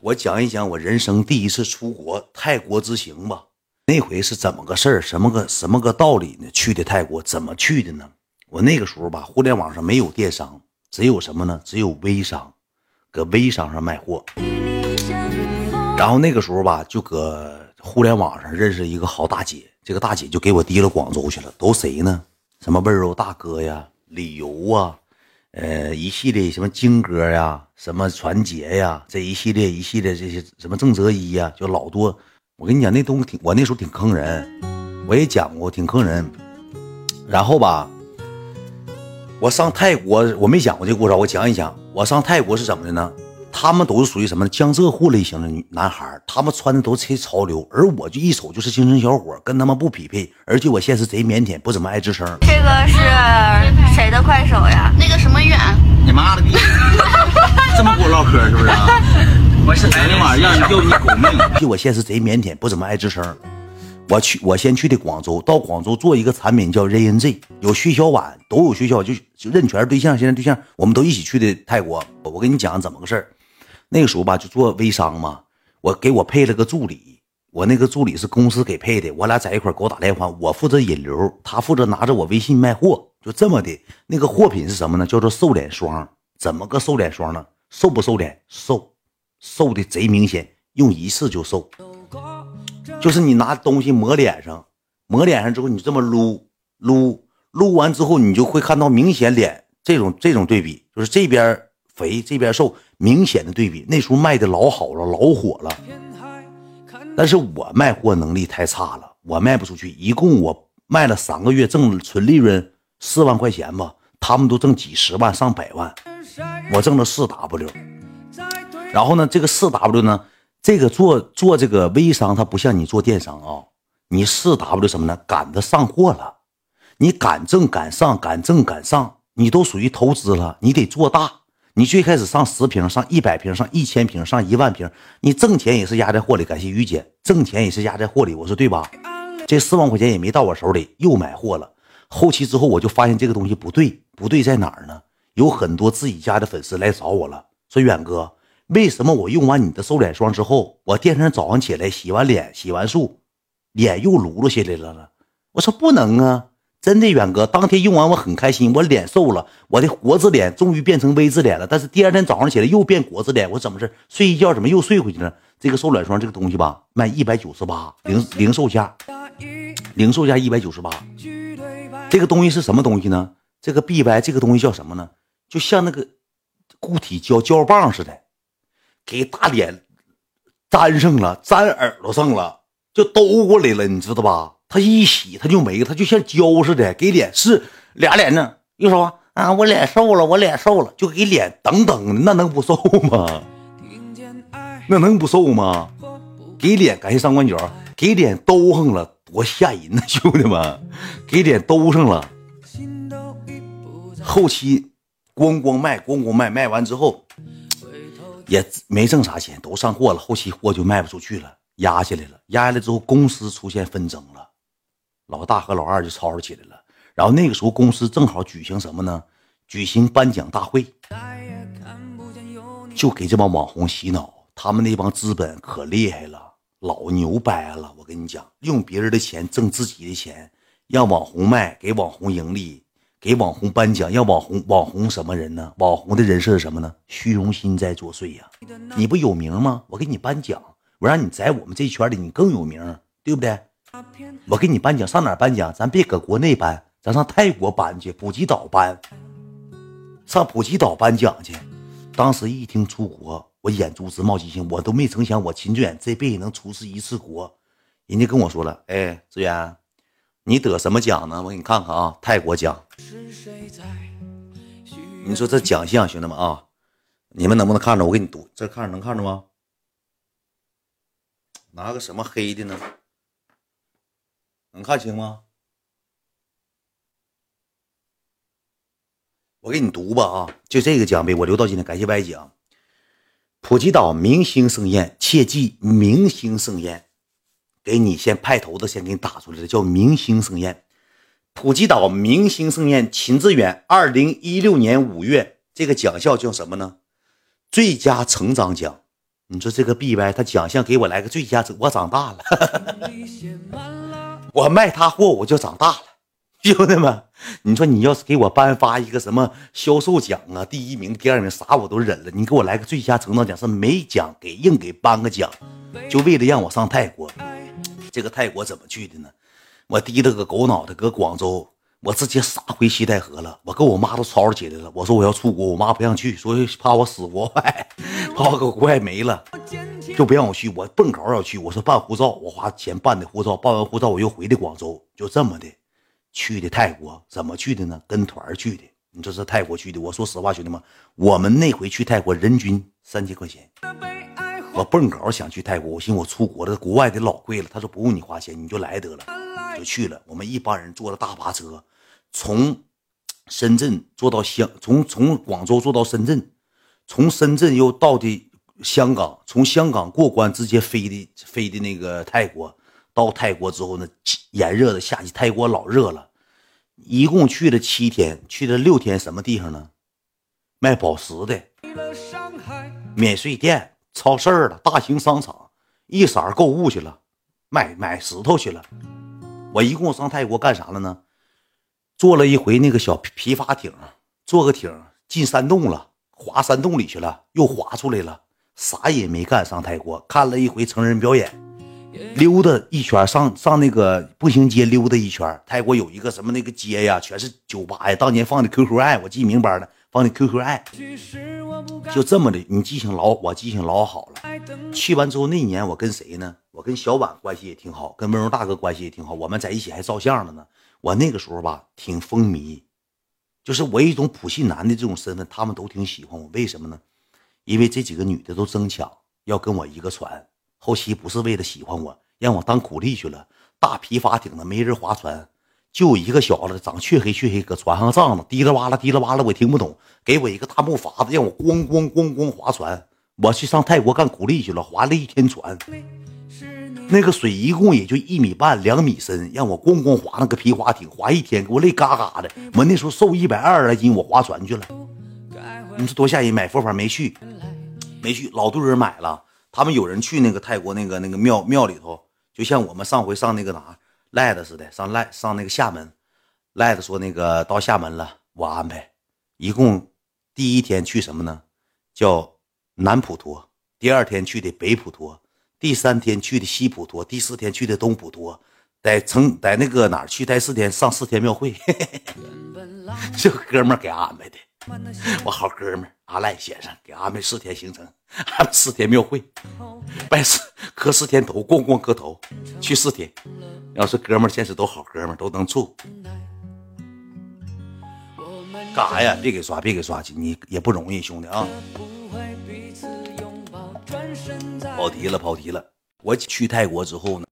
我讲一讲我人生第一次出国泰国之行吧。那回是怎么个事儿？什么个什么个道理呢？去的泰国怎么去的呢？我那个时候吧，互联网上没有电商，只有什么呢？只有微商，搁微商上卖货。然后那个时候吧，就搁互联网上认识一个好大姐，这个大姐就给我提了广州去了。都谁呢？什么温柔大哥呀，旅游啊。呃，一系列什么金哥呀，什么传杰呀，这一系列一系列这些什么郑泽一呀，就老多。我跟你讲，那东西挺，我那时候挺坑人，我也讲过，挺坑人。然后吧，我上泰国，我没讲过这故事，我讲一讲。我上泰国是怎么的呢？他们都是属于什么江浙沪类型的女男孩，他们穿的都贼潮流，而我就一瞅就是精神小伙，跟他们不匹配。而且我现实贼腼腆，不怎么爱吱声。这个是谁的快手呀？那个什么远？你妈了逼！这么跟我唠嗑是不是？啊 我是昨天晚上让你要你狗命。就我现实贼腼腆，不怎么爱吱声。我去，我先去的广州，到广州做一个产品叫 ZNZ，有薛小婉，都有薛小，就就认全对象，现在对象我们都一起去的泰国。我跟你讲怎么个事儿。那个时候吧，就做微商嘛，我给我配了个助理，我那个助理是公司给配的，我俩在一块给我打电话，我负责引流，他负责拿着我微信卖货，就这么的。那个货品是什么呢？叫做瘦脸霜。怎么个瘦脸霜呢？瘦不瘦脸？瘦，瘦的贼明显，用一次就瘦。就是你拿东西抹脸上，抹脸上之后，你这么撸撸撸完之后，你就会看到明显脸这种这种对比，就是这边肥，这边瘦。明显的对比，那时候卖的老好了，老火了。但是我卖货能力太差了，我卖不出去。一共我卖了三个月，挣纯利润四万块钱吧，他们都挣几十万、上百万，我挣了四 W。然后呢，这个四 W 呢，这个做做这个微商，它不像你做电商啊，你四 W 什么呢？赶着上货了，你敢挣敢上，敢挣敢上，你都属于投资了，你得做大。你最开始上十瓶，上一百瓶，上一千瓶，上一万瓶，你挣钱也是压在货里。感谢于姐，挣钱也是压在货里。我说对吧？这四万块钱也没到我手里，又买货了。后期之后，我就发现这个东西不对，不对在哪儿呢？有很多自己家的粉丝来找我了，说远哥，为什么我用完你的瘦脸霜之后，我第二天早上起来洗完脸、洗完漱，脸又撸噜下来了呢？我说不能啊。真的，远哥，当天用完我很开心，我脸瘦了，我的国字脸终于变成 V 字脸了。但是第二天早上起来又变国字脸，我怎么事？睡一觉怎么又睡回去了？这个瘦脸霜这个东西吧，卖一百九十八，零零售价，零售价一百九十八。这个东西是什么东西呢？这个 B Y 这个东西叫什么呢？就像那个固体胶胶棒似的，给大脸粘上了，粘耳朵上了，就兜过来了，你知道吧？他一洗，他就没了，他就像胶似的，给脸是俩脸呢。又说啊，我脸瘦了，我脸瘦了，就给脸等等的，那能不瘦吗？那能不瘦吗？给脸，感谢上官九，给脸兜上了，多吓人呢，兄弟们，给脸兜上了。后期咣咣卖，咣咣卖，卖完之后也没挣啥钱，都上货了，后期货就卖不出去了，压下来了，压下来之后，公司出现纷争了。老大和老二就吵吵起来了，然后那个时候公司正好举行什么呢？举行颁奖大会，就给这帮网红洗脑。他们那帮资本可厉害了，老牛掰了。我跟你讲，用别人的钱挣自己的钱，让网红卖，给网红盈利，给网红颁奖，让网红网红什么人呢？网红的人设是什么呢？虚荣心在作祟呀！你不有名吗？我给你颁奖，我让你在我们这圈里你更有名，对不对？我给你颁奖，上哪颁奖？咱别搁国内颁，咱上泰国颁去，普吉岛颁。上普吉岛颁奖去。当时一听出国，我眼珠子冒金星，我都没成想我秦志远这辈子能出示一次国。人家跟我说了，哎，志远，你得什么奖呢？我给你看看啊，泰国奖。你说这奖项，兄弟们啊，你们能不能看着？我给你读，这看着能看着吗？拿个什么黑的呢？能看清吗？我给你读吧啊！就这个奖杯，我留到今天。感谢外奖，普吉岛明星盛宴，切记明星盛宴。给你先派头子，先给你打出来的，叫明星盛宴。普吉岛明星盛宴，秦志远，二零一六年五月，这个奖项叫什么呢？最佳成长奖。你说这个 B Y 他奖项给我来个最佳，我长大了，我卖他货我就长大了，兄弟们，你说你要是给我颁发一个什么销售奖啊，第一名、第二名啥我都忍了，你给我来个最佳成长奖是没奖给硬给颁个奖，就为了让我上泰国。这个泰国怎么去的呢？我提了个狗脑袋搁广州。我直接杀回西戴河了，我跟我妈都吵吵起来了。我说我要出国，我妈不让去，说怕我死国外，怕我搁国外没了，就不让我去。我蹦高要去，我说办护照，我花钱办的护照，办完护照我又回的广州，就这么的去的泰国。怎么去的呢？跟团去的。你这是泰国去的。我说实话，兄弟们，我们那回去泰国人均三千块钱。我蹦高想去泰国，我寻思我出国了，国外的老贵了。他说不用你花钱，你就来得了。就去了，我们一帮人坐了大巴车，从深圳坐到香，从从广州坐到深圳，从深圳又到的香港，从香港过关直接飞的飞的那个泰国。到泰国之后呢，炎热的夏季，泰国老热了，一共去了七天，去了六天什么地方呢？卖宝石的，免税店、超市了，大型商场，一色购物去了，买买石头去了。我一共上泰国干啥了呢？坐了一回那个小皮筏艇，坐个艇进山洞了，滑山洞里去了，又滑出来了，啥也没干。上泰国看了一回成人表演，溜达一圈，上上那个步行街溜达一圈。泰国有一个什么那个街呀，全是酒吧呀，当年放的 QQ 爱，我记明白了，放的 QQ 爱。就这么的，你记性老，我记性老好了。去完之后那年我跟谁呢？我跟小婉关系也挺好，跟温柔大哥关系也挺好，我们在一起还照相了呢。我那个时候吧，挺风靡，就是我一种普信男的这种身份，他们都挺喜欢我。为什么呢？因为这几个女的都争抢要跟我一个船，后期不是为了喜欢我，让我当苦力去了。大皮筏艇子没人划船，就一个小子长黢黑黢黑，搁船上站着，滴啦哇啦滴啦哇啦，我听不懂。给我一个大木筏子，让我咣咣咣咣划船。我去上泰国干苦力去了，划了一天船。那个水一共也就一米半、两米深，让我咣咣划那个皮划艇，划一天，给我累嘎嘎的。我那时候瘦一百二十来斤，我划船去了，你说多吓人！买佛法没去，没去，老多人买了。他们有人去那个泰国那个那个庙庙里头，就像我们上回上那个哪赖子似的，上赖上那个厦门，赖子说那个到厦门了，我安排。一共第一天去什么呢？叫南普陀，第二天去的北普陀。第三天去的西普陀，第四天去的东普陀，在城在那个哪儿去待四天，上四天庙会。这哥们儿给安排的，我好哥们阿赖先生给安排四天行程，安排四天庙会，拜四磕四天头，咣咣磕头，去四天。要是哥们现实都好哥们都能处。干啥呀？别给刷，别给刷去，你也不容易，兄弟啊。跑题了，跑题了。我去泰国之后呢，